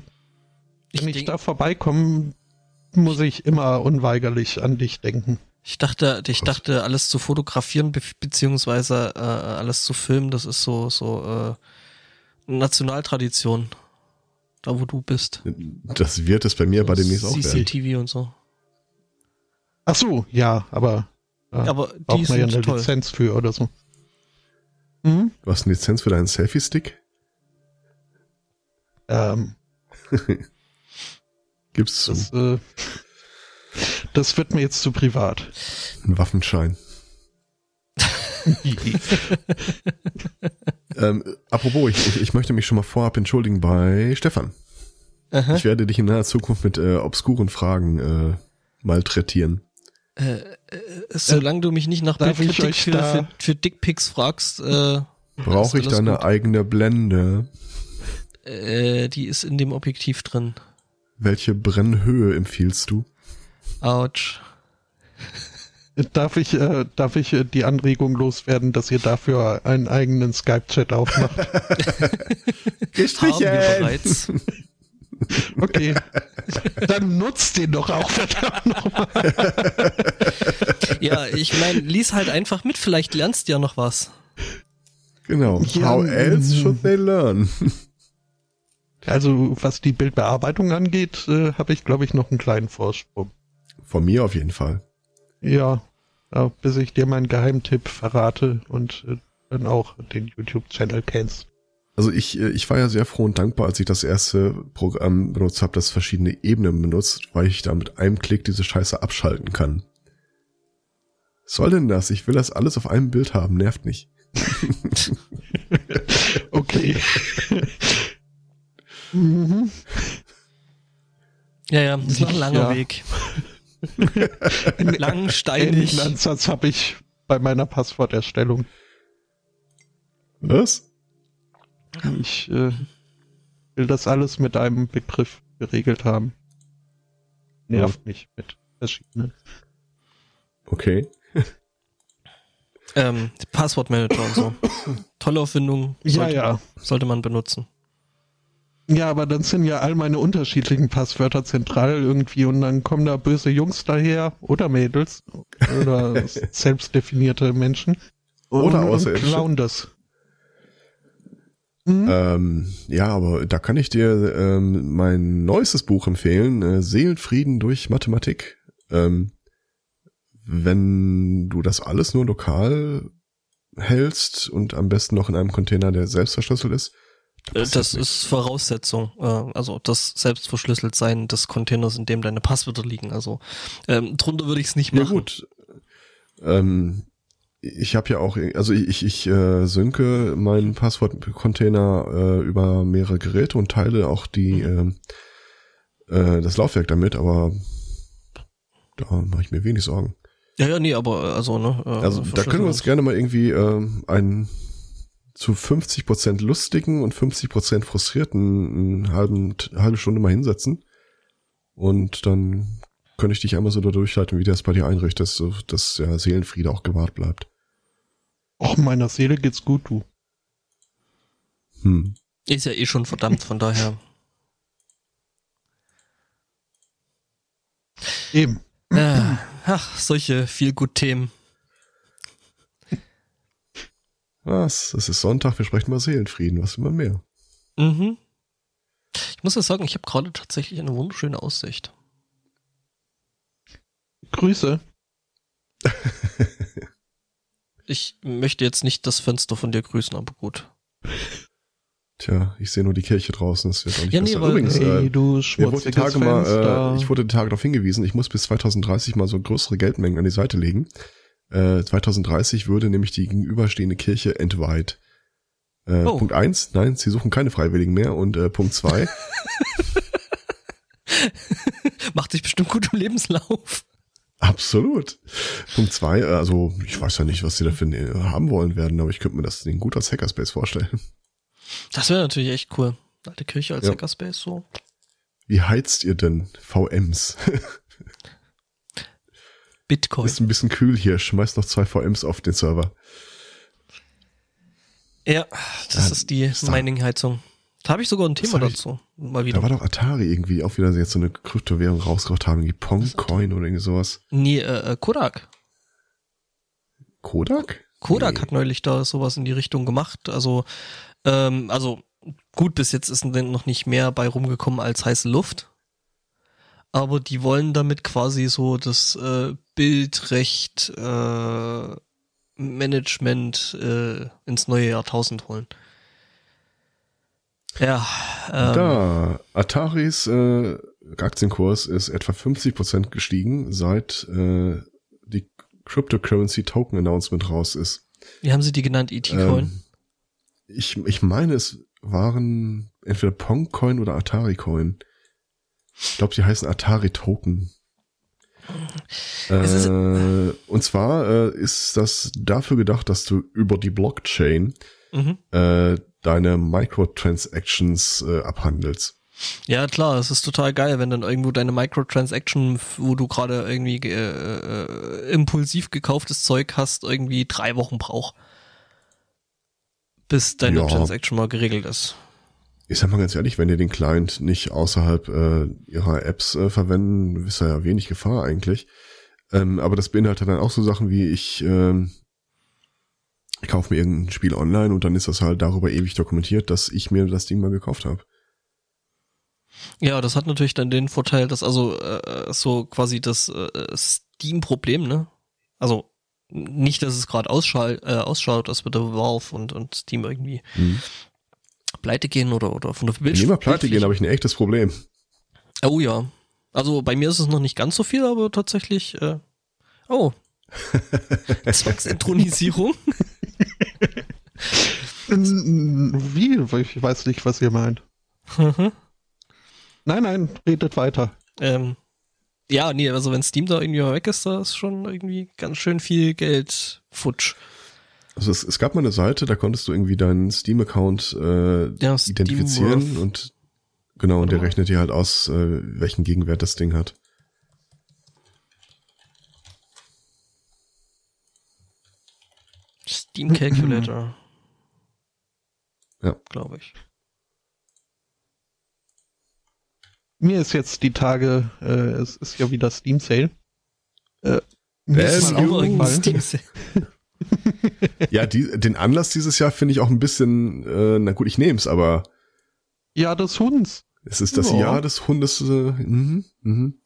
wenn ich, ich da vorbeikomme, muss ich immer unweigerlich an dich denken. Ich dachte, ich dachte, alles zu fotografieren be beziehungsweise äh, alles zu filmen, das ist so so äh, Nationaltradition. Da wo du bist. Das wird es bei mir bei demnächst auch werden. CCTV und so. Ach so, ja, aber äh, aber die braucht man ja eine toll. Lizenz für oder so. Mhm. Du hast eine Lizenz für deinen Selfie-Stick? Ähm. Gibt's das, äh, das wird mir jetzt zu privat. Ein Waffenschein. ähm, apropos, ich, ich, möchte mich schon mal vorab entschuldigen bei Stefan. Aha. Ich werde dich in naher Zukunft mit äh, obskuren Fragen äh, malträtieren. Äh, äh, solange du mich nicht nach Bildkritik für, für, für Dickpics fragst, äh, brauche ich deine gut. eigene Blende. Äh, die ist in dem Objektiv drin. Welche Brennhöhe empfiehlst du? Autsch. Darf ich, äh, darf ich äh, die Anregung loswerden, dass ihr dafür einen eigenen Skype-Chat aufmacht? Haben wir bereits. Okay. Dann nutzt den doch auch verdammt nochmal. ja, ich meine, lies halt einfach mit, vielleicht lernst du ja noch was. Genau. Ja, How else should they learn? Also, was die Bildbearbeitung angeht, äh, habe ich, glaube ich, noch einen kleinen Vorsprung. Von mir auf jeden Fall. Ja, ja bis ich dir meinen Geheimtipp verrate und äh, dann auch den YouTube-Channel kennst. Also ich, äh, ich war ja sehr froh und dankbar, als ich das erste Programm benutzt habe, das verschiedene Ebenen benutzt, weil ich da mit einem Klick diese Scheiße abschalten kann. Was soll denn das? Ich will das alles auf einem Bild haben, nervt nicht. okay. mhm. Ja, ja, das ist noch ein langer ja. Weg. Lang, steinig. Den Ansatz habe ich bei meiner Passworterstellung. Was? Ich äh, will das alles mit einem Begriff geregelt haben. Nervt ja. mich mit verschiedenen. Okay. ähm, Passwortmanager und so. Tolle Erfindung. Sollte, ja, ja. Sollte man benutzen. Ja, aber dann sind ja all meine unterschiedlichen Passwörter zentral irgendwie und dann kommen da böse Jungs daher oder Mädels oder selbstdefinierte Menschen und, oder und klauen das. Mhm. Ähm, ja, aber da kann ich dir ähm, mein neuestes Buch empfehlen, äh, Seelenfrieden durch Mathematik. Ähm, wenn du das alles nur lokal hältst und am besten noch in einem Container, der selbst verschlüsselt ist, äh, das ist Voraussetzung, äh, also das selbstverschlüsselt sein des Containers, in dem deine Passwörter liegen. Also ähm, drunter würde ich es nicht machen. Ja gut. Ähm, ich habe ja auch, also ich, ich äh, synke meinen Passwortcontainer äh, über mehrere Geräte und teile auch die mhm. äh, äh, das Laufwerk damit, aber da mache ich mir wenig Sorgen. Ja, ja, nee, aber also, ne? Äh, also da können wir uns gerne mal irgendwie äh, einen zu 50 Prozent lustigen und 50 Prozent frustrierten eine halben, halbe Stunde mal hinsetzen. Und dann könnte ich dich einmal so da durchleiten, wie das bei dir einrichtest, so, dass der Seelenfriede auch gewahrt bleibt. Och, meiner Seele geht's gut, du. Hm. Ist ja eh schon verdammt, von daher. Eben. Ja, ach, solche viel gut Themen. Was? Es ist Sonntag, wir sprechen mal Seelenfrieden, was immer mehr. Mhm. Ich muss ja sagen, ich habe gerade tatsächlich eine wunderschöne Aussicht. Grüße. ich möchte jetzt nicht das Fenster von dir grüßen, aber gut. Tja, ich sehe nur die Kirche draußen, das wird auch nicht ja, besser. Nee, Übrigens, hey, äh, du wurde die Tage mal, äh, ich wurde die Tage darauf hingewiesen, ich muss bis 2030 mal so größere Geldmengen an die Seite legen. Äh, 2030 würde nämlich die gegenüberstehende Kirche entweiht. Äh, oh. Punkt eins, nein, sie suchen keine Freiwilligen mehr. Und äh, Punkt zwei. Macht sich bestimmt gut im Lebenslauf. Absolut. Punkt zwei, äh, also ich weiß ja nicht, was sie dafür haben wollen werden, aber ich könnte mir das Ding gut als Hackerspace vorstellen. Das wäre natürlich echt cool. Alte Kirche als ja. Hackerspace so. Wie heizt ihr denn VMs? Bitcoin. Ist ein bisschen kühl hier, schmeißt noch zwei VMs auf den Server. Ja, das ja, ist die Mining-Heizung. Da habe ich sogar ein Thema dazu. Mal wieder. Da war doch Atari irgendwie auch wieder jetzt so eine Kryptowährung rausgebracht haben, wie Pongcoin oder irgendwie sowas. Nee, äh, äh, Kodak. Kodak? Kodak nee. hat neulich da sowas in die Richtung gemacht. Also, ähm, also gut, bis jetzt ist denn noch nicht mehr bei rumgekommen als heiße Luft. Aber die wollen damit quasi so das äh, Bildrecht äh, Management äh, ins neue Jahrtausend holen. Ja. Ähm, da, Ataris äh, Aktienkurs ist etwa 50% gestiegen, seit äh, die Cryptocurrency Token Announcement raus ist. Wie haben sie die genannt, ET-Coin? Ähm, ich, ich meine, es waren entweder Pong-Coin oder Atari-Coin. Ich glaube, sie heißen Atari Token. Äh, und zwar äh, ist das dafür gedacht, dass du über die Blockchain mhm. äh, deine Microtransactions äh, abhandelst. Ja, klar, es ist total geil, wenn dann irgendwo deine Microtransaction, wo du gerade irgendwie äh, äh, impulsiv gekauftes Zeug hast, irgendwie drei Wochen braucht. Bis deine ja. Transaction mal geregelt ist ich sag mal ganz ehrlich, wenn ihr den Client nicht außerhalb äh, ihrer Apps äh, verwenden, ist ja wenig Gefahr eigentlich. Ähm, aber das beinhaltet dann auch so Sachen wie ich, ähm, ich kaufe mir irgendein Spiel online und dann ist das halt darüber ewig dokumentiert, dass ich mir das Ding mal gekauft habe. Ja, das hat natürlich dann den Vorteil, dass also äh, so quasi das äh, Steam-Problem, ne? Also nicht, dass es gerade äh, ausschaut, als würde Valve und, und Steam irgendwie mhm pleite gehen oder, oder von der Wenn immer pleite gehen, habe ich ein echtes Problem. Oh ja. Also bei mir ist es noch nicht ganz so viel, aber tatsächlich, äh, oh. Zwangsintronisierung. Wie? Ich weiß nicht, was ihr meint. Mhm. Nein, nein, redet weiter. Ähm, ja, nee, also wenn Steam da irgendwie weg ist, da ist schon irgendwie ganz schön viel Geld futsch. Also es, es gab mal eine Seite, da konntest du irgendwie deinen Steam-Account äh, ja, identifizieren Steam und genau, und der rechnet dir halt aus, äh, welchen Gegenwert das Ding hat. Steam Calculator. ja. Glaube ich. Mir ist jetzt die Tage, äh, es ist ja wieder Steam Sale. Äh, mir ist mal Steam Sale. ja, die, den Anlass dieses Jahr finde ich auch ein bisschen, äh, na gut, ich nehme es, aber. Ja, des Hunds. Es ist das ja. Jahr des Hundes. Äh, mhm, mhm.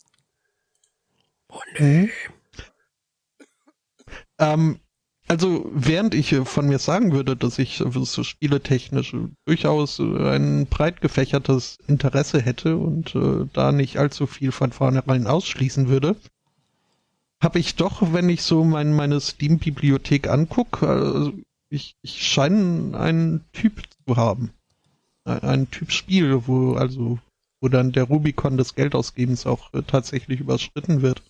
Oh nee. Ähm, also, während ich von mir sagen würde, dass ich so spieletechnisch durchaus ein breit gefächertes Interesse hätte und äh, da nicht allzu viel von vornherein ausschließen würde, habe ich doch, wenn ich so mein, meine Steam-Bibliothek angucke, also ich, ich scheine einen Typ zu haben. Ein Typ Spiel, wo also wo dann der Rubikon des Geldausgebens auch äh, tatsächlich überschritten wird.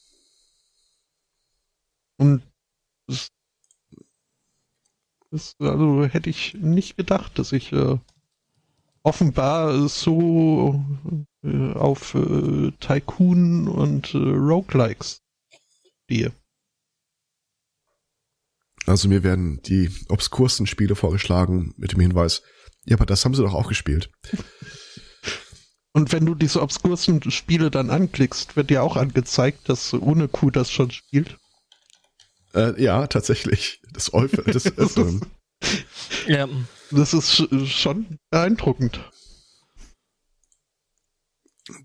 Und das, das also hätte ich nicht gedacht, dass ich äh, offenbar so äh, auf äh, Tycoon und äh, Roguelikes stehe. Also mir werden die obskursten Spiele vorgeschlagen mit dem Hinweis, Ja, aber das haben sie doch auch gespielt. Und wenn du diese obskursten Spiele dann anklickst, wird dir auch angezeigt, dass ohne Q das schon spielt. Äh, ja, tatsächlich. Das Eufel des Öfteren. ja. Das ist schon beeindruckend.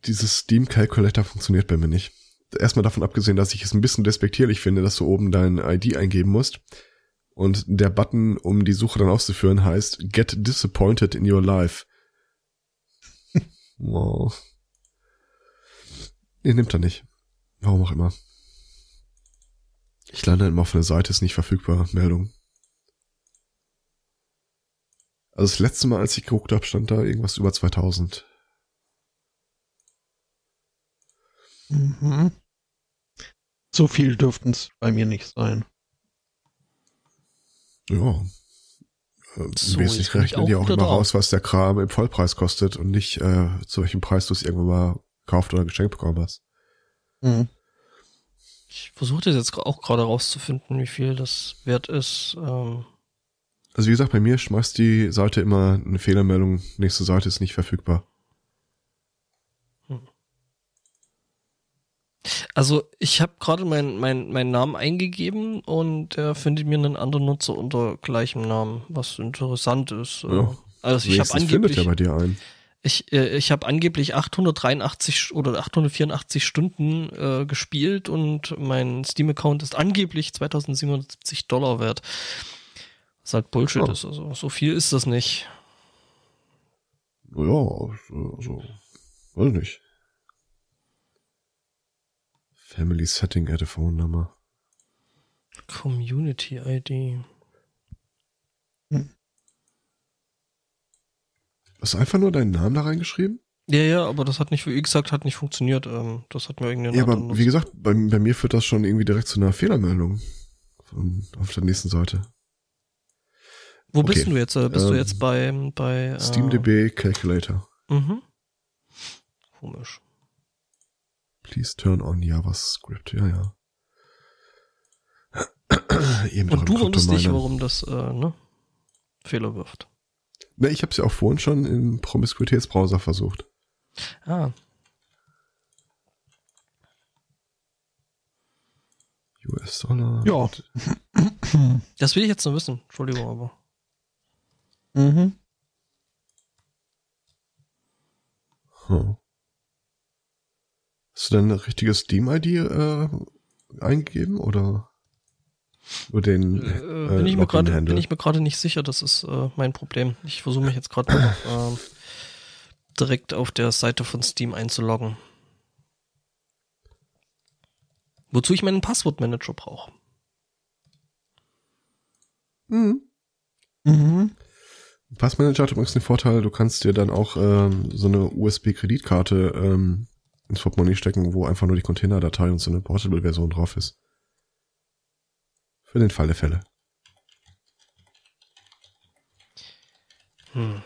Dieses Steam Calculator funktioniert bei mir nicht. Erstmal davon abgesehen, dass ich es ein bisschen despektierlich finde, dass du oben dein ID eingeben musst. Und der Button, um die Suche dann auszuführen, heißt Get Disappointed in Your Life. wow. Nee, nimmt er nicht. Warum auch immer. Ich lande immer auf einer Seite, ist nicht verfügbar, Meldung. Also das letzte Mal, als ich geguckt habe, stand da irgendwas über 2000. Mhm. So viel dürften es bei mir nicht sein. Ja. So, Wesentlich rechnen die auch immer raus, was der Kram im Vollpreis kostet und nicht äh, zu welchem Preis du es irgendwann mal gekauft oder geschenkt bekommen hast. Mhm. Ich versuche das jetzt auch gerade rauszufinden, wie viel das wert ist. Ähm also wie gesagt, bei mir schmeißt die Seite immer eine Fehlermeldung, nächste Seite ist nicht verfügbar. Also ich habe gerade meinen mein, mein Namen eingegeben und er findet mir einen anderen Nutzer unter gleichem Namen, was interessant ist. Ja, also ich habe angeblich, findet ja bei dir ein. Ich, äh, ich habe angeblich 883 oder 884 Stunden äh, gespielt und mein Steam-Account ist angeblich 2770 Dollar wert. Was halt Bullshit ja. ist. Also so viel ist das nicht. Ja, also, weiß nicht. Family Setting add a phone number. Community ID. Hm. Hast du einfach nur deinen Namen da reingeschrieben? Ja, ja, aber das hat nicht, wie gesagt, hat nicht funktioniert. Ähm, das hat mir irgendwie. Ja, aber wie gesagt, bei, bei mir führt das schon irgendwie direkt zu einer Fehlermeldung. Von, auf der nächsten Seite. Wo okay. bist du jetzt? Bist ähm, du jetzt bei, bei äh, SteamDB Calculator. Mhm. Komisch. Please turn on JavaScript. Ja, ja. Eben Und du wunderst dich, warum das äh, ne, Fehler wirft. Ne, ich habe es ja auch vorhin schon im Promiskuitätsbrowser versucht. Ah. US-Dollar. Ja. Das will ich jetzt noch wissen. Entschuldigung, aber. Mhm. Huh. Hast du denn eine richtige Steam-ID äh, eingegeben oder nur den? Äh, äh, bin, ich mir grade, bin ich mir gerade nicht sicher. Das ist äh, mein Problem. Ich versuche mich jetzt gerade äh, direkt auf der Seite von Steam einzuloggen. Wozu ich meinen Passwortmanager brauche. Mhm. Mhm. Passmanager hat übrigens den Vorteil, du kannst dir dann auch ähm, so eine USB-Kreditkarte ähm, ins Portemonnaie stecken, wo einfach nur die Containerdatei und so eine Portable-Version drauf ist. Für den Fall der Fälle. Hm.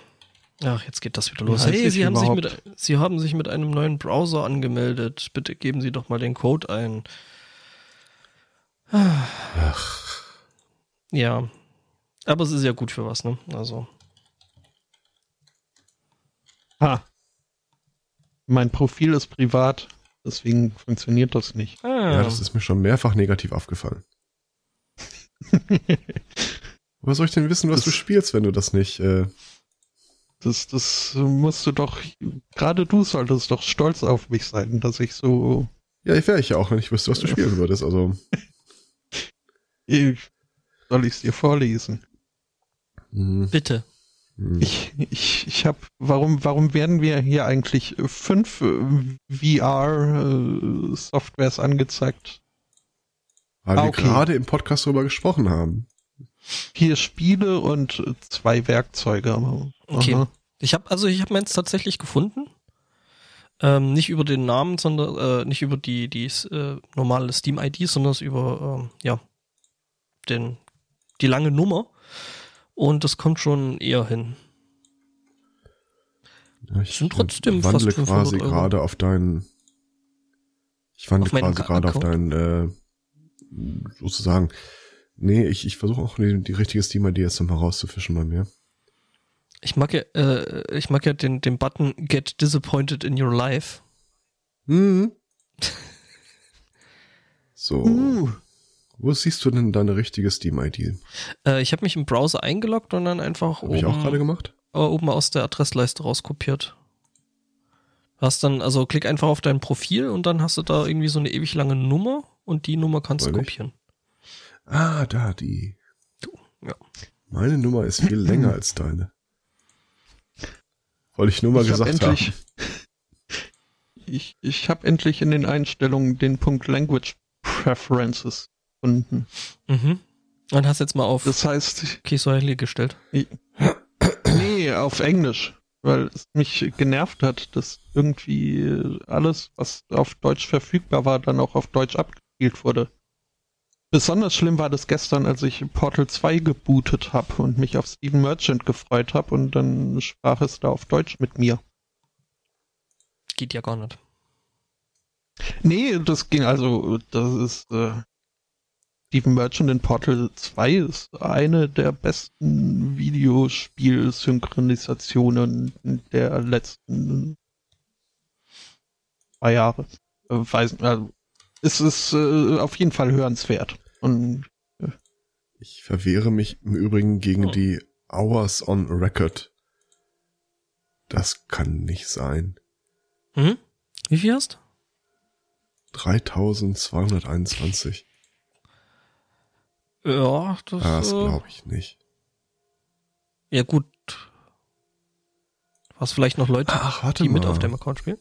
Ach, jetzt geht das wieder los. Hey, Sie haben, sich mit, Sie haben sich mit einem neuen Browser angemeldet. Bitte geben Sie doch mal den Code ein. Ach. Ja. Aber es ist ja gut für was, ne? Also. Ha. Mein Profil ist privat, deswegen funktioniert das nicht. Ah. Ja, das ist mir schon mehrfach negativ aufgefallen. Was soll ich denn wissen, was das, du spielst, wenn du das nicht... Äh das, das musst du doch, gerade du solltest doch stolz auf mich sein, dass ich so... Ja, ich wäre ich ja auch, wenn ich wüsste, was du spielen würdest, also... Ich, soll ich es dir vorlesen? Mhm. Bitte. Hm. Ich, ich, ich habe, warum, warum werden wir hier eigentlich fünf äh, VR-Softwares äh, angezeigt? Weil ah, wir okay. gerade im Podcast darüber gesprochen haben. Vier Spiele und zwei Werkzeuge. Okay. Aha. Ich habe also ich habe meins tatsächlich gefunden. Ähm, nicht über den Namen, sondern äh, nicht über die die äh, normale Steam ID, sondern über ähm, ja den die lange Nummer. Und das kommt schon eher hin. Ja, ich sind trotzdem wandle fast quasi gerade auf deinen. Ich wandle quasi gerade auf deinen, äh, sozusagen. Nee, ich, ich versuche auch die, die richtige Steam-ID jetzt nochmal rauszufischen bei mir. Ich mag ja, äh, ich mag ja den, den Button Get Disappointed in Your Life. Mhm. so. Uh. Wo siehst du denn deine richtige Steam-ID? Äh, ich habe mich im Browser eingeloggt und dann einfach hab oben, ich auch gerade gemacht? Äh, oben aus der Adressleiste rauskopiert. Hast dann, also klick einfach auf dein Profil und dann hast du da irgendwie so eine ewig lange Nummer und die Nummer kannst Weil du kopieren. Ah, da, die. Du, ja. Meine Nummer ist viel länger als deine. Wollte ich nur mal ich gesagt hab endlich, haben. Ich, ich habe endlich in den Einstellungen den Punkt Language Preferences gefunden. Mhm. Und hast jetzt mal auf das heißt, Kiswahili gestellt. nee, auf Englisch, weil es mich genervt hat, dass irgendwie alles, was auf Deutsch verfügbar war, dann auch auf Deutsch abgespielt wurde. Besonders schlimm war das gestern, als ich Portal 2 gebootet habe und mich auf Steven Merchant gefreut habe und dann sprach es da auf Deutsch mit mir. Geht ja gar nicht. Nee, das ging also, das ist äh, Steven Merchant in Portal 2 ist eine der besten Videospiel-Synchronisationen der letzten zwei Jahre. Äh, weiß, also, es ist äh, auf jeden Fall hörenswert. Und äh, ich verwehre mich im Übrigen gegen oh. die Hours on Record. Das kann nicht sein. Hm? Wie viel hast? 3221. Ja, das, das glaube ich nicht. Ja, gut. Was vielleicht noch Leute, Ach, die mal. mit auf dem Account spielen?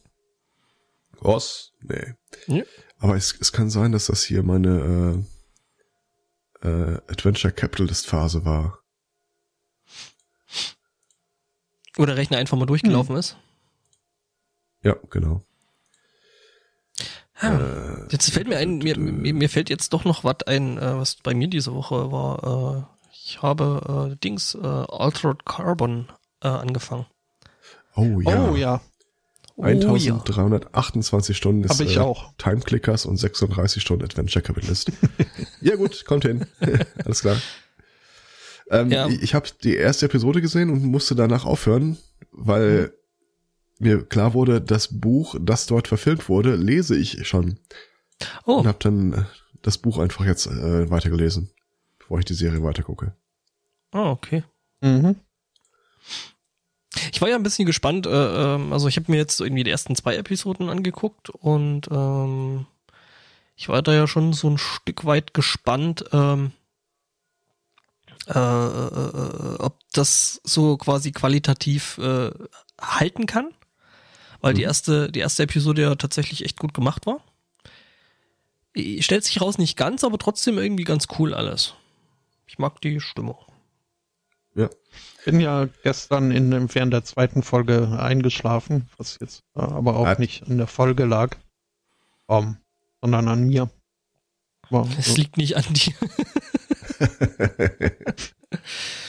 Was? Nee. Ja. Aber es, es kann sein, dass das hier meine äh, äh, Adventure Capitalist Phase war. Wo der Rechner einfach mal durchgelaufen hm. ist. Ja, genau. Ah, äh, jetzt fällt mir ein, mir, mir, mir fällt jetzt doch noch was ein, äh, was bei mir diese Woche war. Äh, ich habe äh, Dings äh, Altered Carbon äh, angefangen. Oh ja. Oh ja. 1328 Stunden ist ich äh, auch. Time Clickers und 36 Stunden Adventure Capitalist. ja gut, kommt hin. Alles klar. Ähm, ja. Ich, ich habe die erste Episode gesehen und musste danach aufhören, weil mhm. Mir klar wurde, das Buch, das dort verfilmt wurde, lese ich schon. Oh. Und habe dann äh, das Buch einfach jetzt äh, weitergelesen, bevor ich die Serie weitergucke. Ah, oh, okay. Mhm. Ich war ja ein bisschen gespannt, äh, ähm, also ich habe mir jetzt irgendwie die ersten zwei Episoden angeguckt und ähm, ich war da ja schon so ein Stück weit gespannt, ähm, äh, äh, äh ob das so quasi qualitativ äh, halten kann, weil mhm. die erste, die erste Episode ja tatsächlich echt gut gemacht war. Stellt sich raus nicht ganz, aber trotzdem irgendwie ganz cool alles. Ich mag die Stimmung. Ja. Bin ja gestern in dem, während der zweiten Folge eingeschlafen, was jetzt äh, aber auch Hat. nicht in der Folge lag, um, sondern an mir. Es so. liegt nicht an dir.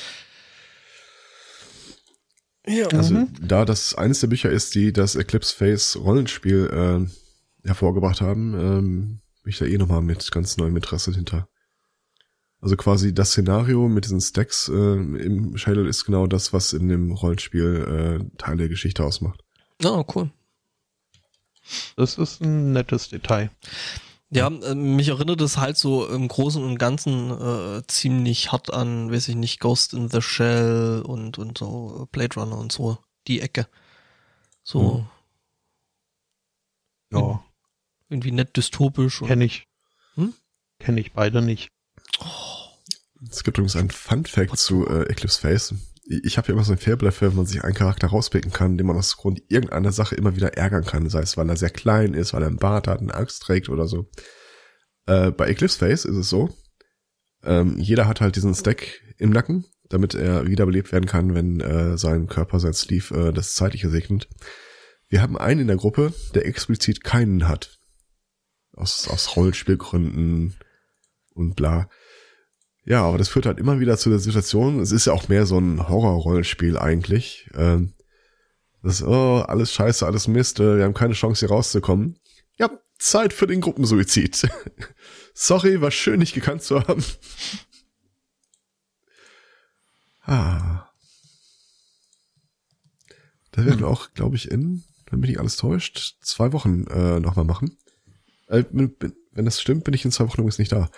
ja. Also mhm. da das eines der Bücher ist, die das Eclipse Face Rollenspiel äh, hervorgebracht haben, ähm, bin ich da eh nochmal mit ganz neuem Interesse hinter. Also quasi das Szenario mit diesen Stacks äh, im Shadle ist genau das, was in dem Rollenspiel äh, Teil der Geschichte ausmacht. Oh, cool. Das ist ein nettes Detail. Ja, äh, mich erinnert es halt so im Großen und Ganzen äh, ziemlich hart an, weiß ich nicht, Ghost in the Shell und, und so Blade Runner und so, die Ecke. So. Hm. Ja. Irgendwie nett dystopisch. Kenn ich. Hm? Kenn ich beide nicht. Es gibt übrigens einen Fun Fact zu äh, Eclipse Face. Ich habe ja immer so ein Faible dafür, wenn man sich einen Charakter rauspicken kann, den man aus Grund irgendeiner Sache immer wieder ärgern kann. Sei es, weil er sehr klein ist, weil er einen Bart hat, eine Axt trägt oder so. Äh, bei Eclipse Face ist es so, ähm, jeder hat halt diesen Stack im Nacken, damit er wiederbelebt werden kann, wenn äh, sein Körper, sein Sleeve äh, das Zeitliche segnet. Wir haben einen in der Gruppe, der explizit keinen hat. Aus, aus Rollenspielgründen und bla. Ja, aber das führt halt immer wieder zu der Situation, es ist ja auch mehr so ein Horror-Rollenspiel eigentlich. Ähm, das, oh, alles scheiße, alles Mist, äh, wir haben keine Chance hier rauszukommen. Ja, Zeit für den Gruppensuizid. Sorry, war schön, dich gekannt zu haben. ah. Da werden wir auch, glaube ich, in, wenn mich nicht alles täuscht, zwei Wochen äh, nochmal machen. Äh, wenn das stimmt, bin ich in zwei Wochen übrigens nicht da.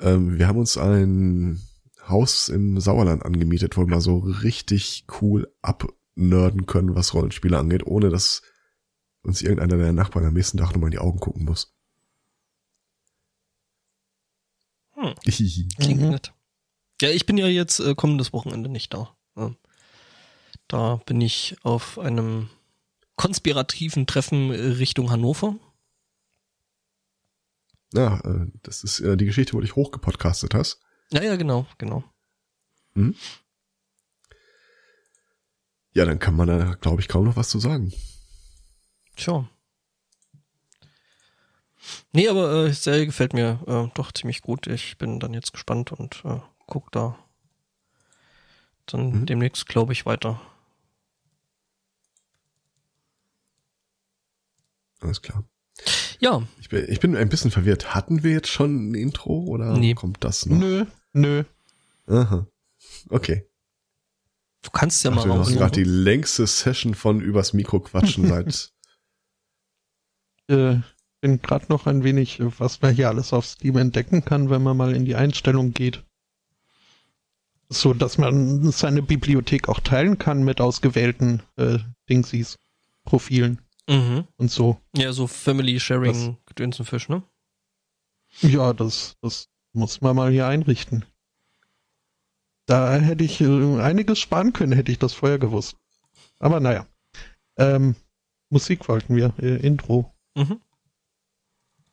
Ähm, wir haben uns ein Haus im Sauerland angemietet, wo wir mal so richtig cool abnörden können, was Rollenspiele angeht, ohne dass uns irgendeiner der Nachbarn am nächsten Tag nochmal in die Augen gucken muss. Hm. Klingt mhm. nett. Ja, ich bin ja jetzt äh, kommendes Wochenende nicht da. Ja. Da bin ich auf einem konspirativen Treffen Richtung Hannover. Ja, äh, das ist äh, die Geschichte, wo du dich hochgepodcastet hast. Ja, ja, genau, genau. Hm? Ja, dann kann man da, glaube ich, kaum noch was zu sagen. Tja. Nee, aber äh, Serie gefällt mir äh, doch ziemlich gut. Ich bin dann jetzt gespannt und äh, guck da dann mhm. demnächst, glaube ich, weiter. Alles klar. Ja. Ich bin, ich bin ein bisschen verwirrt. Hatten wir jetzt schon ein Intro oder nee. kommt das noch? Nö, nö. Aha. Okay. Du kannst ja Ach, mal raus. Das gerade die längste Session von übers Mikro quatschen seit. äh, bin gerade noch ein wenig, was man hier alles auf Steam entdecken kann, wenn man mal in die Einstellung geht. So, dass man seine Bibliothek auch teilen kann mit ausgewählten äh, Dingsies, Profilen mhm. und so. Ja, so Family Sharing Gedönsenfisch, ne? Ja, das, das muss man mal hier einrichten. Da hätte ich äh, einiges sparen können, hätte ich das vorher gewusst. Aber naja. Ähm, Musik wollten wir, äh, Intro. Mhm.